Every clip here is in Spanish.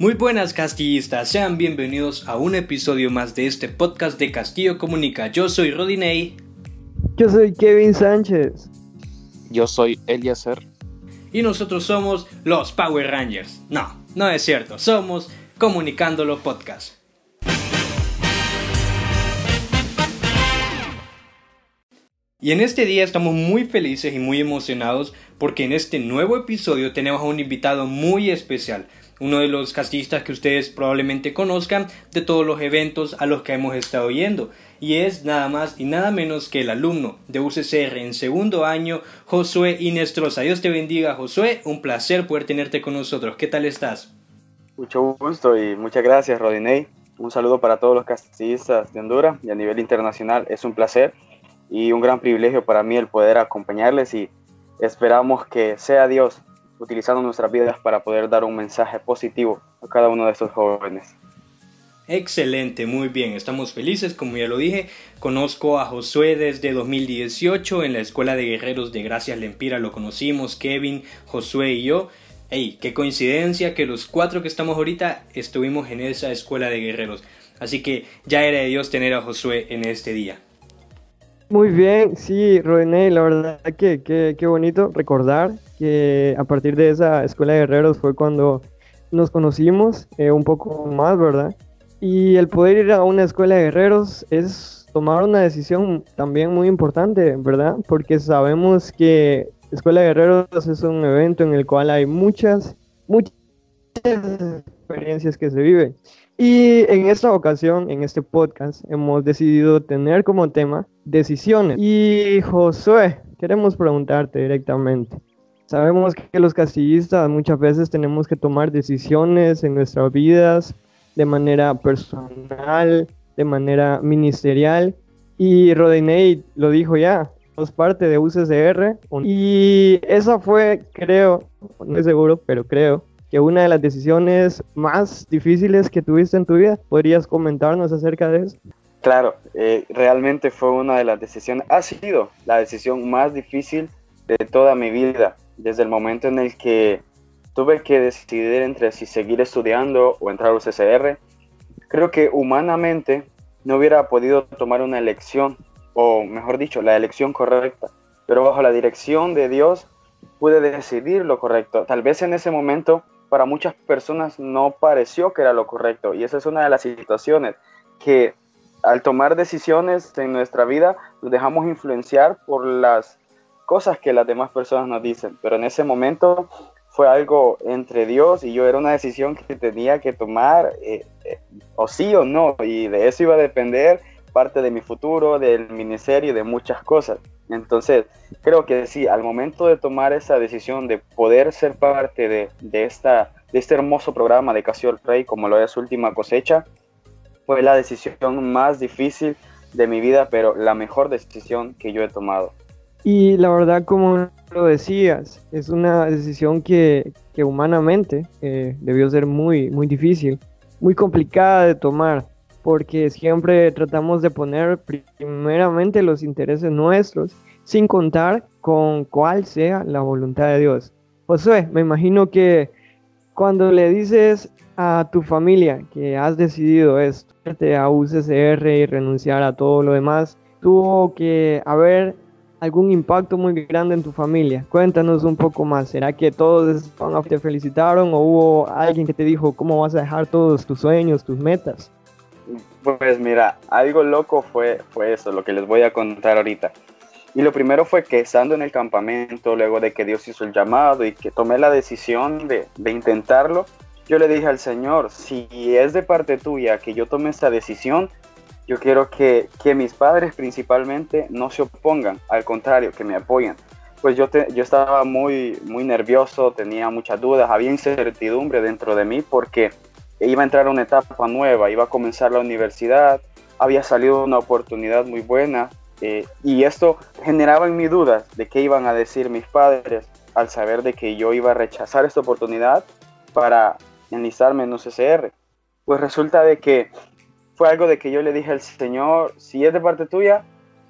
Muy buenas castillistas, sean bienvenidos a un episodio más de este podcast de Castillo Comunica. Yo soy Rodinei. Yo soy Kevin Sánchez. Yo soy Eliezer. Y nosotros somos los Power Rangers. No, no es cierto, somos Comunicándolo Podcast. Y en este día estamos muy felices y muy emocionados porque en este nuevo episodio tenemos a un invitado muy especial uno de los castillistas que ustedes probablemente conozcan de todos los eventos a los que hemos estado yendo. Y es nada más y nada menos que el alumno de UCCR en segundo año, Josué Inestrosa. Dios te bendiga, Josué. Un placer poder tenerte con nosotros. ¿Qué tal estás? Mucho gusto y muchas gracias, Rodinei. Un saludo para todos los castillistas de Honduras y a nivel internacional. Es un placer y un gran privilegio para mí el poder acompañarles y esperamos que sea Dios utilizando nuestras vidas para poder dar un mensaje positivo a cada uno de estos jóvenes. Excelente, muy bien, estamos felices, como ya lo dije, conozco a Josué desde 2018 en la Escuela de Guerreros de Gracias Lempira, lo conocimos, Kevin, Josué y yo. Hey, qué coincidencia que los cuatro que estamos ahorita estuvimos en esa Escuela de Guerreros. Así que ya era de Dios tener a Josué en este día. Muy bien, sí, René, la verdad que qué bonito recordar que a partir de esa escuela de guerreros fue cuando nos conocimos eh, un poco más, ¿verdad? Y el poder ir a una escuela de guerreros es tomar una decisión también muy importante, ¿verdad? Porque sabemos que Escuela de Guerreros es un evento en el cual hay muchas, muchas experiencias que se viven. Y en esta ocasión, en este podcast, hemos decidido tener como tema decisiones. Y Josué, queremos preguntarte directamente, sabemos que los castillistas muchas veces tenemos que tomar decisiones en nuestras vidas de manera personal, de manera ministerial. Y Rodinei lo dijo ya, es parte de UCCR. Y esa fue, creo, no estoy seguro, pero creo, que una de las decisiones más difíciles que tuviste en tu vida. ¿Podrías comentarnos acerca de eso? Claro, eh, realmente fue una de las decisiones, ha sido la decisión más difícil de toda mi vida, desde el momento en el que tuve que decidir entre si seguir estudiando o entrar al CCR. Creo que humanamente no hubiera podido tomar una elección, o mejor dicho, la elección correcta, pero bajo la dirección de Dios pude decidir lo correcto. Tal vez en ese momento para muchas personas no pareció que era lo correcto. Y esa es una de las situaciones que al tomar decisiones en nuestra vida nos dejamos influenciar por las cosas que las demás personas nos dicen. Pero en ese momento fue algo entre Dios y yo era una decisión que tenía que tomar eh, eh, o sí o no. Y de eso iba a depender parte de mi futuro, del ministerio, de muchas cosas. Entonces, creo que sí, al momento de tomar esa decisión de poder ser parte de, de, esta, de este hermoso programa de Casio Rey, como lo es Última Cosecha, fue la decisión más difícil de mi vida, pero la mejor decisión que yo he tomado. Y la verdad, como lo decías, es una decisión que, que humanamente eh, debió ser muy, muy difícil, muy complicada de tomar porque siempre tratamos de poner primeramente los intereses nuestros, sin contar con cuál sea la voluntad de Dios. Josué, me imagino que cuando le dices a tu familia que has decidido esto, a UCCR y renunciar a todo lo demás, tuvo que haber algún impacto muy grande en tu familia. Cuéntanos un poco más. ¿Será que todos te felicitaron o hubo alguien que te dijo cómo vas a dejar todos tus sueños, tus metas? Pues mira, algo loco fue, fue eso, lo que les voy a contar ahorita. Y lo primero fue que estando en el campamento, luego de que Dios hizo el llamado y que tomé la decisión de, de intentarlo, yo le dije al Señor, si es de parte tuya que yo tome esta decisión, yo quiero que, que mis padres principalmente no se opongan, al contrario, que me apoyen. Pues yo, te, yo estaba muy, muy nervioso, tenía muchas dudas, había incertidumbre dentro de mí porque iba a entrar a una etapa nueva, iba a comenzar la universidad, había salido una oportunidad muy buena eh, y esto generaba en mí dudas de qué iban a decir mis padres al saber de que yo iba a rechazar esta oportunidad para enlistarme en UCCR. Pues resulta de que fue algo de que yo le dije al Señor, si es de parte tuya,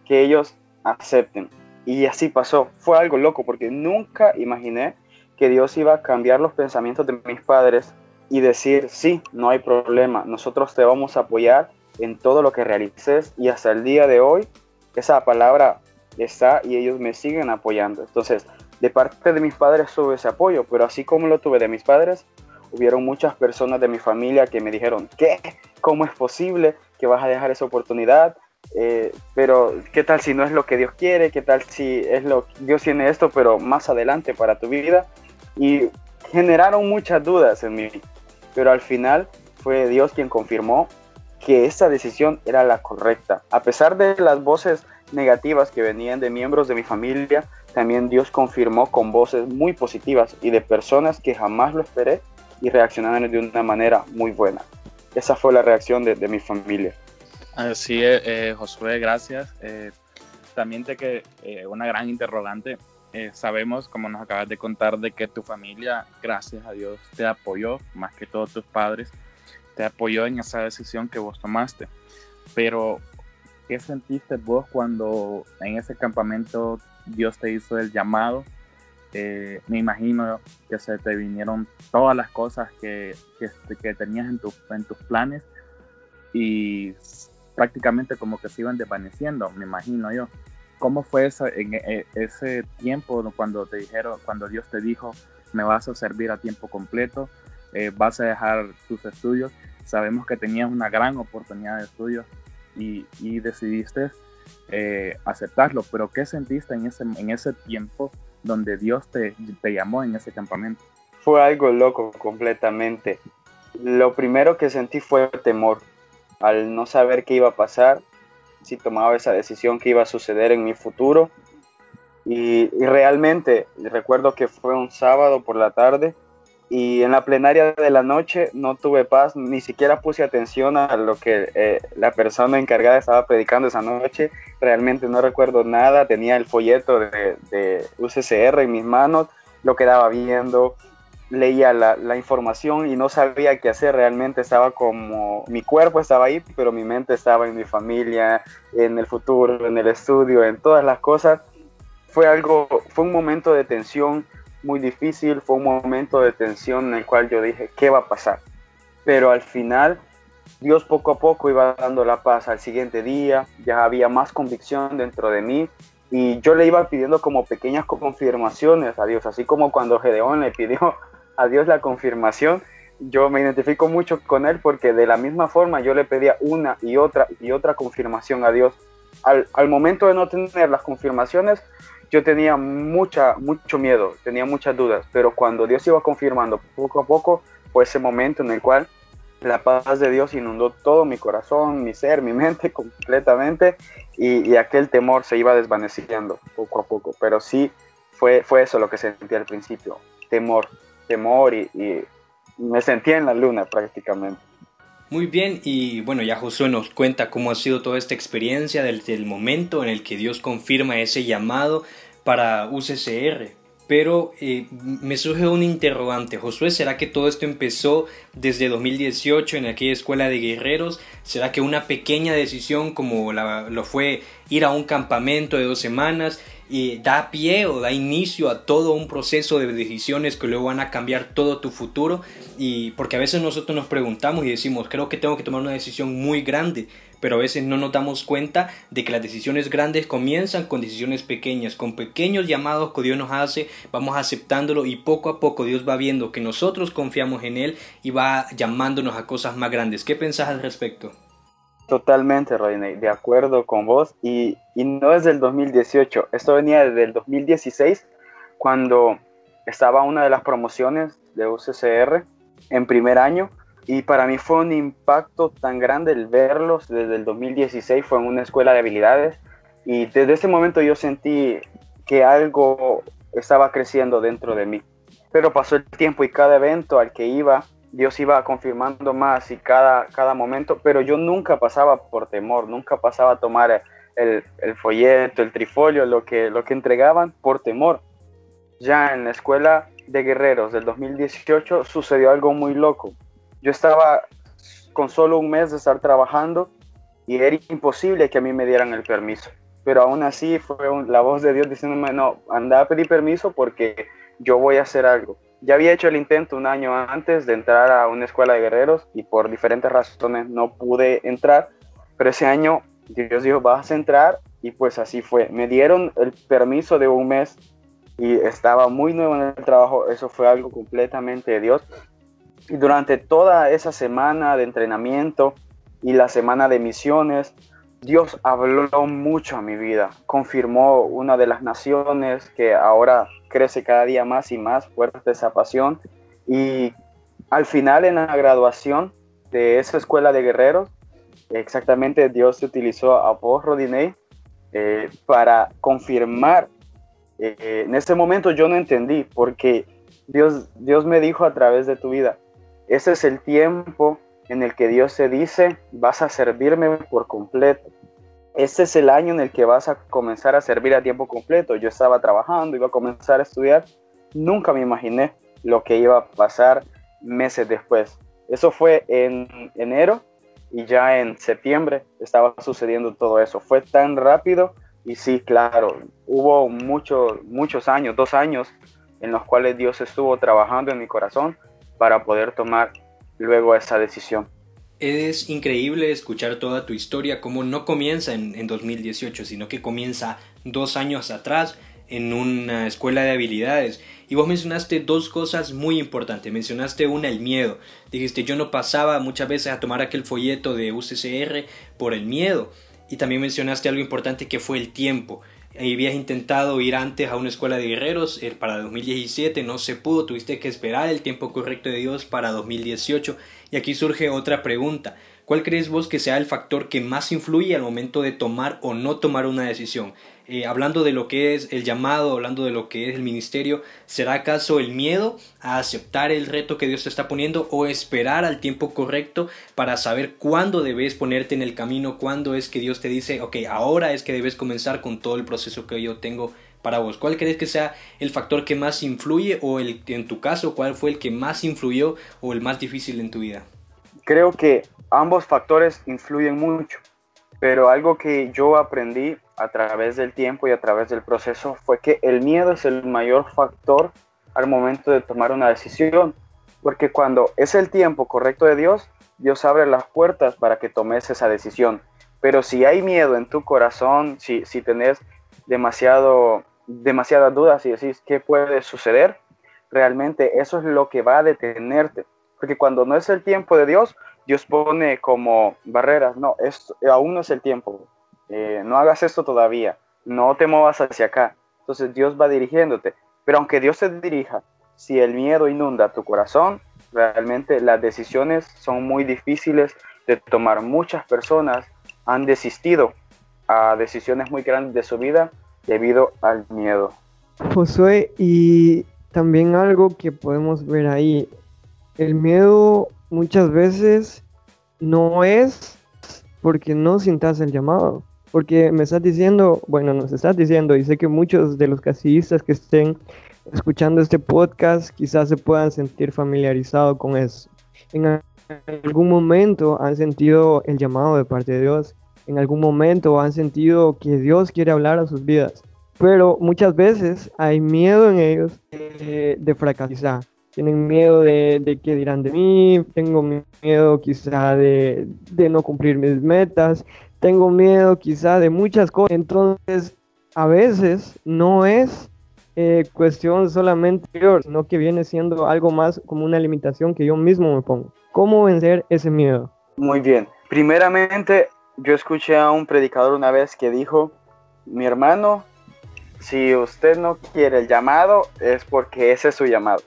que ellos acepten. Y así pasó. Fue algo loco porque nunca imaginé que Dios iba a cambiar los pensamientos de mis padres y decir, sí, no hay problema, nosotros te vamos a apoyar en todo lo que realices y hasta el día de hoy esa palabra está y ellos me siguen apoyando. Entonces, de parte de mis padres tuve ese apoyo, pero así como lo tuve de mis padres, hubieron muchas personas de mi familia que me dijeron, ¿qué? ¿Cómo es posible que vas a dejar esa oportunidad? Eh, pero, ¿qué tal si no es lo que Dios quiere? ¿Qué tal si es lo Dios tiene esto, pero más adelante para tu vida? Y generaron muchas dudas en mí, pero al final fue Dios quien confirmó que esa decisión era la correcta. A pesar de las voces negativas que venían de miembros de mi familia, también Dios confirmó con voces muy positivas y de personas que jamás lo esperé y reaccionaron de una manera muy buena. Esa fue la reacción de, mi familia. Así es, eh, Josué, gracias. Eh, también te que eh, una gran interrogante. Sabemos, como nos acabas de contar, de que tu familia, gracias a Dios, te apoyó, más que todos tus padres, te apoyó en esa decisión que vos tomaste. Pero, ¿qué sentiste vos cuando en ese campamento Dios te hizo el llamado eh, me imagino que se te vinieron todas las cosas que, que, tenías en, en tus planes y prácticamente como que se iban desvaneciendo, me imagino yo. ¿Cómo fue en e, ese tiempo cuando te dijeron, cuando Dios te dijo, me vas a servir a tiempo completo, eh, vas a dejar tus estudios? Sabemos que tenías una gran oportunidad de estudios y, y decidiste eh, aceptarlo, pero ¿qué sentiste en ese, en ese tiempo donde Dios te, te llamó en ese campamento? Fue algo loco completamente. Lo primero que sentí fue temor al no saber qué iba a pasar, si tomaba esa decisión que iba a suceder en mi futuro. Y, realmente recuerdo que fue un sábado por la tarde y en la plenaria de la noche no tuve paz, ni siquiera puse atención a lo que eh, la persona encargada estaba predicando esa noche, realmente no recuerdo nada, tenía el folleto de, de en mis manos, lo quedaba viendo, leía la, la, información y no sabía qué hacer, realmente estaba como, mi cuerpo estaba ahí, pero mi mente estaba en mi familia, en el futuro, en el estudio, en todas las cosas. Fue algo, fue un momento de tensión muy difícil, fue un momento de tensión en el cual yo dije, ¿qué va a pasar? Pero al final, Dios poco a poco iba dando la paz al siguiente día, ya había más convicción dentro de mí y yo le iba pidiendo como pequeñas confirmaciones a Dios, así como cuando Gedeón le pidió a Dios la confirmación, yo me identifico mucho con él porque de la misma forma yo le pedía una y otra y otra confirmación a Dios. Al, momento de no tener las confirmaciones, yo tenía mucha, mucho miedo, tenía muchas dudas, pero cuando Dios iba confirmando poco a poco, fue ese momento en el cual la paz de Dios inundó todo mi corazón, mi ser, mi mente completamente y, aquel temor se iba desvaneciendo poco a poco, pero sí fue, fue eso lo que sentí al principio, temor, temor y, me sentía en la luna prácticamente. Muy bien, y bueno, ya Josué nos cuenta cómo ha sido toda esta experiencia desde el momento en el que Dios confirma ese llamado para UCCR. Pero eh, me surge un interrogante, Josué, ¿será que todo esto empezó desde 2018 en aquella escuela de guerreros? ¿Será que una pequeña decisión como lo fue ir a un campamento de dos semanas y da pie o da inicio a todo un proceso de decisiones que luego van a cambiar todo tu futuro y porque a veces nosotros nos preguntamos y decimos creo que tengo que tomar una decisión muy grande pero a veces no nos damos cuenta de que las decisiones grandes comienzan con decisiones pequeñas con pequeños llamados que Dios nos hace vamos aceptándolo y poco a poco Dios va viendo que nosotros confiamos en Él y va llamándonos a cosas más grandes ¿qué pensás al respecto? Totalmente, Rodney, de acuerdo con vos. Y, y no es del 2018, esto venía desde el 2016, cuando estaba una de las promociones de UCCR en primer año. Y para mí fue un impacto tan grande el verlos desde el 2016, fue en una escuela de habilidades. Y desde ese momento yo sentí que algo estaba creciendo dentro de mí. Pero pasó el tiempo y cada evento al que iba Dios iba confirmando más y cada, cada momento, pero yo nunca pasaba por temor, nunca pasaba a tomar el, folleto, el trifolio, lo que, lo que entregaban por temor. Ya en la escuela de guerreros del 2018 sucedió algo muy loco. Yo estaba con solo un mes de estar trabajando y era imposible que a mí me dieran el permiso. Pero aún así fue la voz de Dios diciéndome, no, anda a pedir permiso porque yo voy a hacer algo ya había hecho el intento un año antes de entrar a una escuela de guerreros y por diferentes razones no pude entrar, pero ese año Dios dijo, vas a entrar y pues así fue. Me dieron el permiso de un mes y estaba muy nuevo en el trabajo, eso fue algo completamente de Dios. Y durante toda esa semana de entrenamiento y la semana de misiones, Dios habló mucho a mi vida, confirmó una de las naciones que ahora crece cada día más y más fuerte esa pasión. Y al final en la graduación de esa escuela de guerreros, exactamente Dios utilizó a vos, Rodinei, eh, para confirmar. Eh, en ese momento yo no entendí porque Dios, Dios me dijo a través de tu vida, ese es el tiempo en el que Dios se dice, vas a servirme por completo. Este es el año en el que vas a comenzar a servir a tiempo completo. Yo estaba trabajando, iba a comenzar a estudiar. Nunca me imaginé lo que iba a pasar meses después. Eso fue en enero y ya en septiembre estaba sucediendo todo eso. Fue tan rápido y sí, claro, hubo muchos, muchos años, dos años en los cuales Dios estuvo trabajando en mi corazón para poder tomar luego esa decisión. Es increíble escuchar toda tu historia, como no comienza en, en 2018, sino que comienza dos años atrás en una escuela de habilidades. Y vos mencionaste dos cosas muy importantes. Mencionaste una, el miedo. Dijiste, yo no pasaba muchas veces a tomar aquel folleto de UCCR por el miedo. Y también mencionaste algo importante que fue el tiempo habías intentado ir antes a una escuela de guerreros eh, para 2017, no se pudo, tuviste que esperar el tiempo correcto de Dios para 2018. Y aquí surge otra pregunta. ¿Cuál crees vos que sea el factor que más influye al momento de tomar o no tomar una decisión? Eh, hablando de lo que es el llamado, hablando de lo que es el ministerio, ¿será acaso el miedo a aceptar el reto que Dios te está poniendo o esperar al tiempo correcto para saber cuándo debes ponerte en el camino, cuándo es que Dios te dice, ok, ahora es que debes comenzar con todo el proceso que yo tengo para vos? ¿Cuál crees que sea el factor que más influye o el, en tu caso, cuál fue el que más influyó o el más difícil en tu vida? Creo que ambos factores influyen mucho, pero algo que yo aprendí a través del tiempo y a través del proceso fue que el miedo es el mayor factor al momento de tomar una decisión, porque cuando es el tiempo correcto de Dios, Dios abre las puertas para que tomes esa decisión. Pero si hay miedo en tu corazón, si, si tenés demasiado, demasiadas dudas y decís qué puede suceder, realmente eso es lo que va a detenerte. Porque cuando no es el tiempo de Dios, Dios pone como barreras, no, esto, aún no es el tiempo, eh, no hagas esto todavía, no te muevas hacia acá. Entonces Dios va dirigiéndote. Pero aunque Dios te dirija, si el miedo inunda tu corazón, realmente las decisiones son muy difíciles de tomar. Muchas personas han desistido a decisiones muy grandes de su vida debido al miedo. Josué, y también algo que podemos ver ahí, el miedo muchas veces no es porque no sintas el llamado, porque me estás diciendo, bueno, nos estás diciendo, y sé que muchos de los casillistas que estén escuchando este podcast quizás se puedan sentir familiarizados con eso. En algún momento han sentido el llamado de parte de Dios, en algún momento han sentido que Dios quiere hablar a sus vidas, pero muchas veces hay miedo en ellos de, fracasar. Tienen miedo de, de qué dirán de mí, tengo miedo quizá de, no cumplir mis metas, tengo miedo quizá de muchas cosas. Entonces, a veces no es eh, cuestión solamente sino que viene siendo algo más como una limitación que yo mismo me pongo. ¿Cómo vencer ese miedo? Muy bien. Primeramente, yo escuché a un predicador una vez que dijo, mi hermano, si usted no quiere el llamado, es porque ese es su llamado.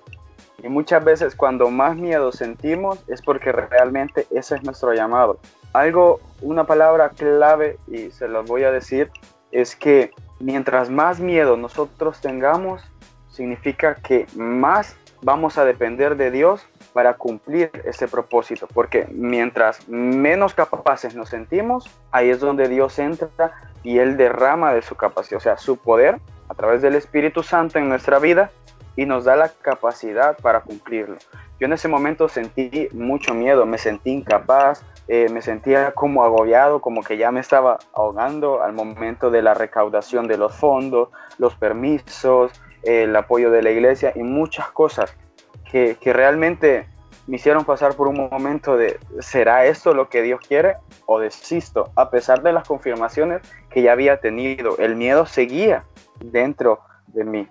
Y muchas veces cuando más miedo sentimos es porque realmente ese es nuestro llamado. Algo, una palabra clave, y se los voy a decir, es que mientras más miedo nosotros tengamos, significa que más vamos a depender de Dios para cumplir ese propósito, porque mientras menos capaces nos sentimos, ahí es donde Dios entra y Él derrama de su capacidad, o sea, su poder a través del Espíritu Santo en nuestra vida y nos da la capacidad para cumplirlo. Yo en ese momento sentí mucho miedo, me sentí incapaz, eh, me sentía como agobiado, como que ya me estaba ahogando al momento de la recaudación de los fondos, los permisos, el apoyo de la iglesia y muchas cosas. que, que realmente me hicieron pasar por un momento de, ¿será esto lo que Dios quiere? O desisto, a pesar de las confirmaciones que ya había tenido. El miedo seguía dentro de mí,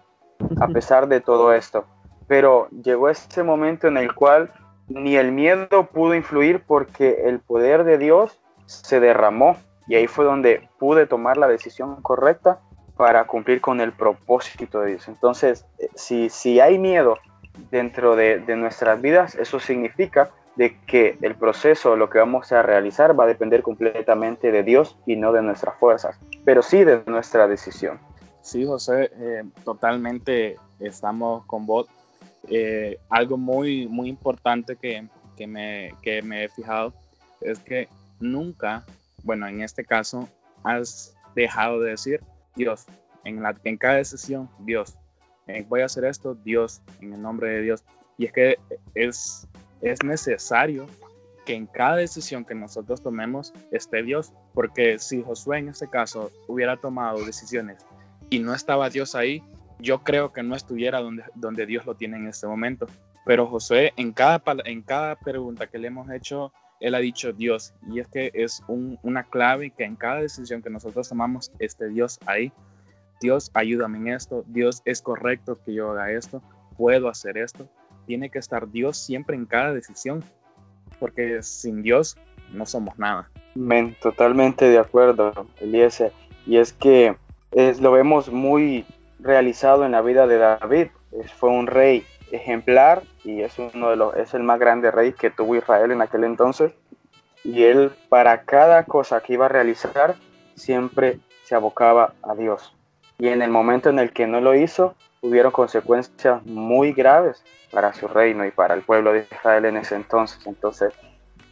a pesar de todo esto. Pero llegó ese momento en el cual ni el miedo pudo influir porque el poder de Dios se derramó y ahí fue donde pude tomar la decisión correcta para cumplir con el propósito de Dios. Entonces, eh, si, si hay miedo dentro de, de nuestras vidas, eso significa de que el proceso, lo que vamos a realizar, va a depender completamente de Dios y no de nuestras fuerzas, pero sí de nuestra decisión. Sí, José, eh, totalmente estamos con vos. Eh, algo muy, muy importante que, que, me, que me he fijado es que nunca, bueno, en este caso, has dejado de decir Dios. En, la, en cada decisión, Dios. voy a hacer esto, Dios, en el nombre de Dios. Y es que es, es necesario que en cada decisión que nosotros tomemos esté Dios. Porque si Josué en este caso hubiera tomado decisiones y no estaba Dios ahí, yo creo que no estuviera donde, donde Dios lo tiene en este momento. Pero Josué, en cada, en cada pregunta que le hemos hecho, él ha dicho Dios. Y es que es una clave que en cada decisión que nosotros tomamos esté Dios ahí. Dios, ayúdame en esto. Dios, es correcto que yo haga esto. Puedo hacer esto. Tiene que estar Dios siempre en cada decisión. Porque sin Dios no somos nada. Men, totalmente de acuerdo, Eliezer. Y es que es, lo vemos muy realizado en la vida de David. fue un rey ejemplar y es uno de los es el más grande rey que tuvo Israel en aquel entonces. Y él para cada cosa que iba a realizar siempre se abocaba a Dios. Y en el momento en el que no lo hizo hubieron consecuencias muy graves para su reino y para el pueblo de Israel en ese entonces. Entonces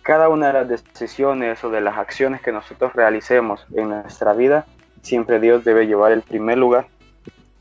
cada una de las decisiones o de las acciones que nosotros realicemos en nuestra vida siempre Dios debe llevar el primer lugar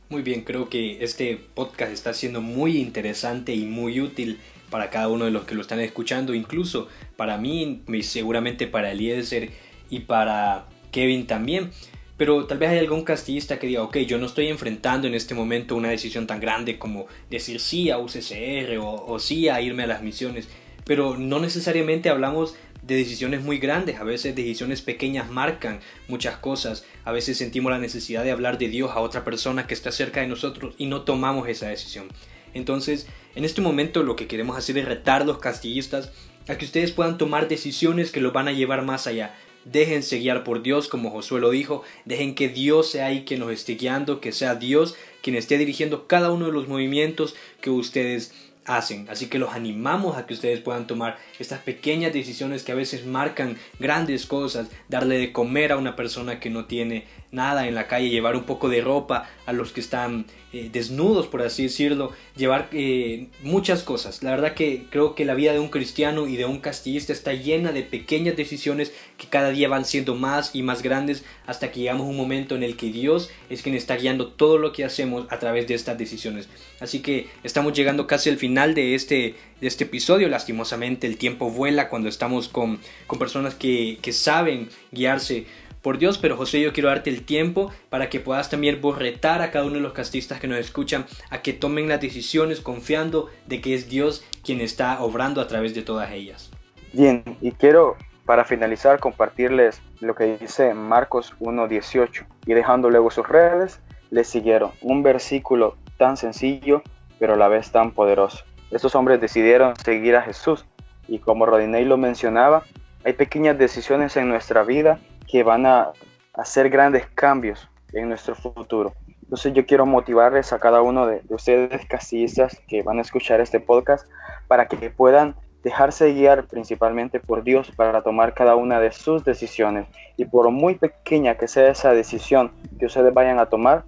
muy bien, creo que este podcast está siendo muy interesante y muy útil para cada uno de los que lo están escuchando, incluso para mí, seguramente para Eliezer y para Kevin también. Pero tal vez hay algún castillista que diga, ok, yo no estoy enfrentando en este momento una decisión tan grande como decir sí a UCCR o, o sí a irme a las misiones. Pero no necesariamente hablamos de decisiones muy grandes, a veces decisiones pequeñas marcan muchas cosas, a veces sentimos la necesidad de hablar de Dios a otra persona que está cerca de nosotros y no tomamos esa decisión. Entonces, en este momento lo que queremos hacer es retar los castillistas a que ustedes puedan tomar decisiones que los van a llevar más allá. Déjense guiar por Dios, como Josué lo dijo, dejen que Dios sea ahí quien nos esté guiando, que sea Dios quien esté dirigiendo cada uno de los movimientos que ustedes hacen. Así que los animamos a que ustedes puedan tomar estas pequeñas decisiones que a veces marcan grandes cosas, darle de comer a una persona que no tiene nada en la calle, llevar un poco de ropa a los que están eh, desnudos, por así decirlo, llevar eh, muchas cosas. La verdad que creo que la vida de un cristiano y de un castillista está llena de pequeñas decisiones que cada día van siendo más y más grandes hasta que llegamos a un momento en el que Dios es quien está guiando todo lo que hacemos a través de estas decisiones. Así que estamos llegando casi al final de este, de este episodio. Lastimosamente el tiempo vuela cuando estamos con, con personas que, que saben guiarse por Dios, pero José, yo quiero darte el tiempo para que puedas también borretar a cada uno de los castistas que nos escuchan a que tomen las decisiones confiando de que es Dios quien está obrando a través de todas ellas. Bien, y quiero para finalizar compartirles lo que dice Marcos 1.18 y dejando luego sus redes, le siguieron un versículo tan sencillo pero la vez tan poderoso. Estos hombres decidieron seguir a Jesús y como Rodinei lo mencionaba, hay pequeñas decisiones en nuestra vida que van a hacer grandes cambios en nuestro futuro. Entonces yo quiero motivarles a cada uno de, ustedes castillistas que van a escuchar este podcast para que puedan dejarse guiar principalmente por Dios para tomar cada una de sus decisiones. Y por muy pequeña que sea esa decisión que ustedes vayan a tomar,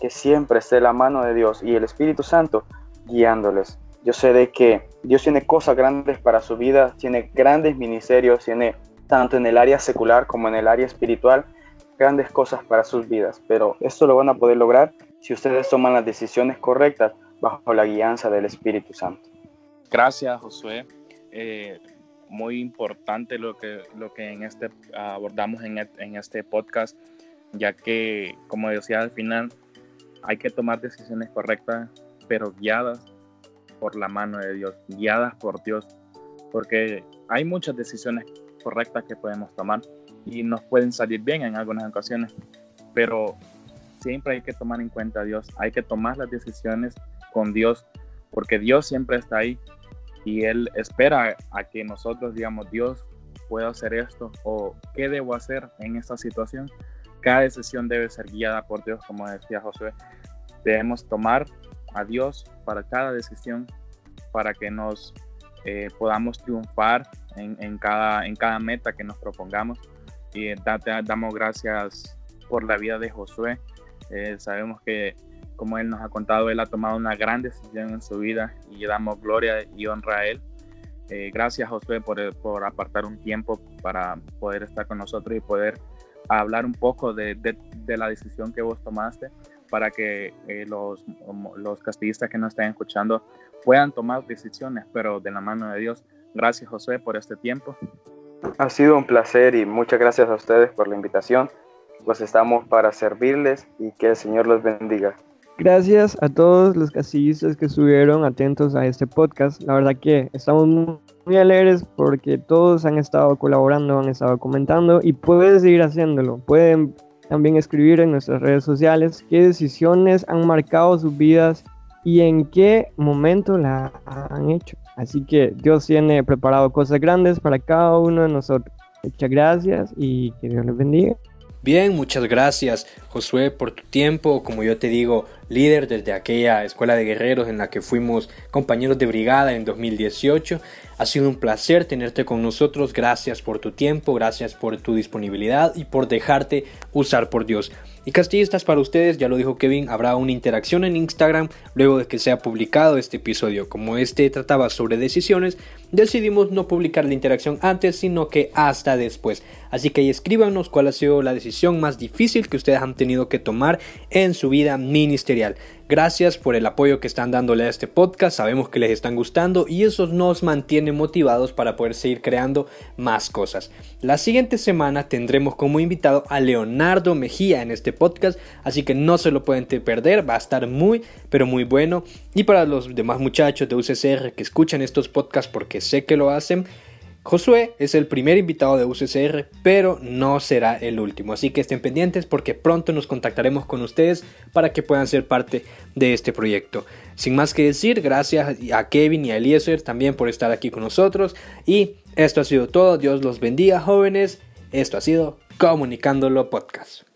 que siempre esté la mano de Dios y el Espíritu Santo guiándoles. Yo sé de que Dios tiene cosas grandes para su vida, tiene grandes ministerios, tiene tanto en el área secular como en el área espiritual, grandes cosas para sus vidas, pero esto lo van a poder lograr si ustedes toman las decisiones correctas bajo la guianza del Espíritu Santo. Gracias, Josué. Eh, muy importante lo que, lo que en este, abordamos en, en este podcast, ya que, como decía al final, hay que tomar decisiones correctas, pero guiadas por la mano de Dios, guiadas por Dios, porque hay muchas decisiones correctas que podemos tomar y nos pueden salir bien en algunas ocasiones, pero siempre hay que tomar en cuenta a Dios, hay que tomar las decisiones con Dios, porque Dios siempre está ahí y Él espera a que nosotros digamos, Dios, puedo hacer esto o qué debo hacer en esta situación. Cada decisión debe ser guiada por Dios, como decía Josué. Debemos tomar a Dios para cada decisión, para que nos eh, podamos triunfar en, cada, en cada meta que nos propongamos. Y damos gracias por la vida de Josué. Eh, sabemos que, como él nos ha contado, él ha tomado una gran decisión en su vida y damos gloria y honra a él. Eh, gracias, Josué, por, por, apartar un tiempo para poder estar con nosotros y poder hablar un poco de, de, la decisión que vos tomaste para que eh, los, los castillistas que nos estén escuchando puedan tomar decisiones, pero de la mano de Dios. Gracias, Josué, por este tiempo. Ha sido un placer y muchas gracias a ustedes por la invitación. Pues estamos para servirles y que el Señor los bendiga. Gracias a todos los casillistas que estuvieron atentos a este podcast. La verdad que estamos muy, alegres porque todos han estado colaborando, han estado comentando y pueden seguir haciéndolo. Pueden también escribir en nuestras redes sociales qué decisiones han marcado sus vidas y en qué momento la han hecho. Así que Dios tiene preparado cosas grandes para cada uno de nosotros. Muchas gracias y que Dios les bendiga. Bien, muchas gracias Josué por tu tiempo, como yo te digo, líder desde aquella escuela de guerreros en la que fuimos compañeros de brigada en 2018. Ha sido un placer tenerte con nosotros, gracias por tu tiempo, gracias por tu disponibilidad y por dejarte usar por Dios. Y castillistas para ustedes, ya lo dijo Kevin, habrá una interacción en Instagram luego de que sea publicado este episodio. Como este trataba sobre decisiones, decidimos no publicar la interacción antes, sino que hasta después. Así que ahí escríbanos cuál ha sido la decisión más difícil que ustedes han tenido que tomar en su vida ministerial. Gracias por el apoyo que están dándole a este podcast, sabemos que les están gustando y eso nos mantiene motivados para poder seguir creando más cosas. La siguiente semana tendremos como invitado a Leonardo Mejía en este podcast, así que no se lo pueden perder, va a estar muy, pero muy bueno. Y para los demás muchachos de UCCR que escuchan estos podcasts sé que lo hacen, Josué es el primer invitado de UCCR, pero no será el último, así que estén pendientes porque pronto nos contactaremos con ustedes para que puedan ser parte de este proyecto. Sin más que decir, gracias a Kevin y a Eliezer también por estar aquí con nosotros. Y esto ha sido todo, Dios los bendiga jóvenes, esto ha sido Comunicándolo Podcast.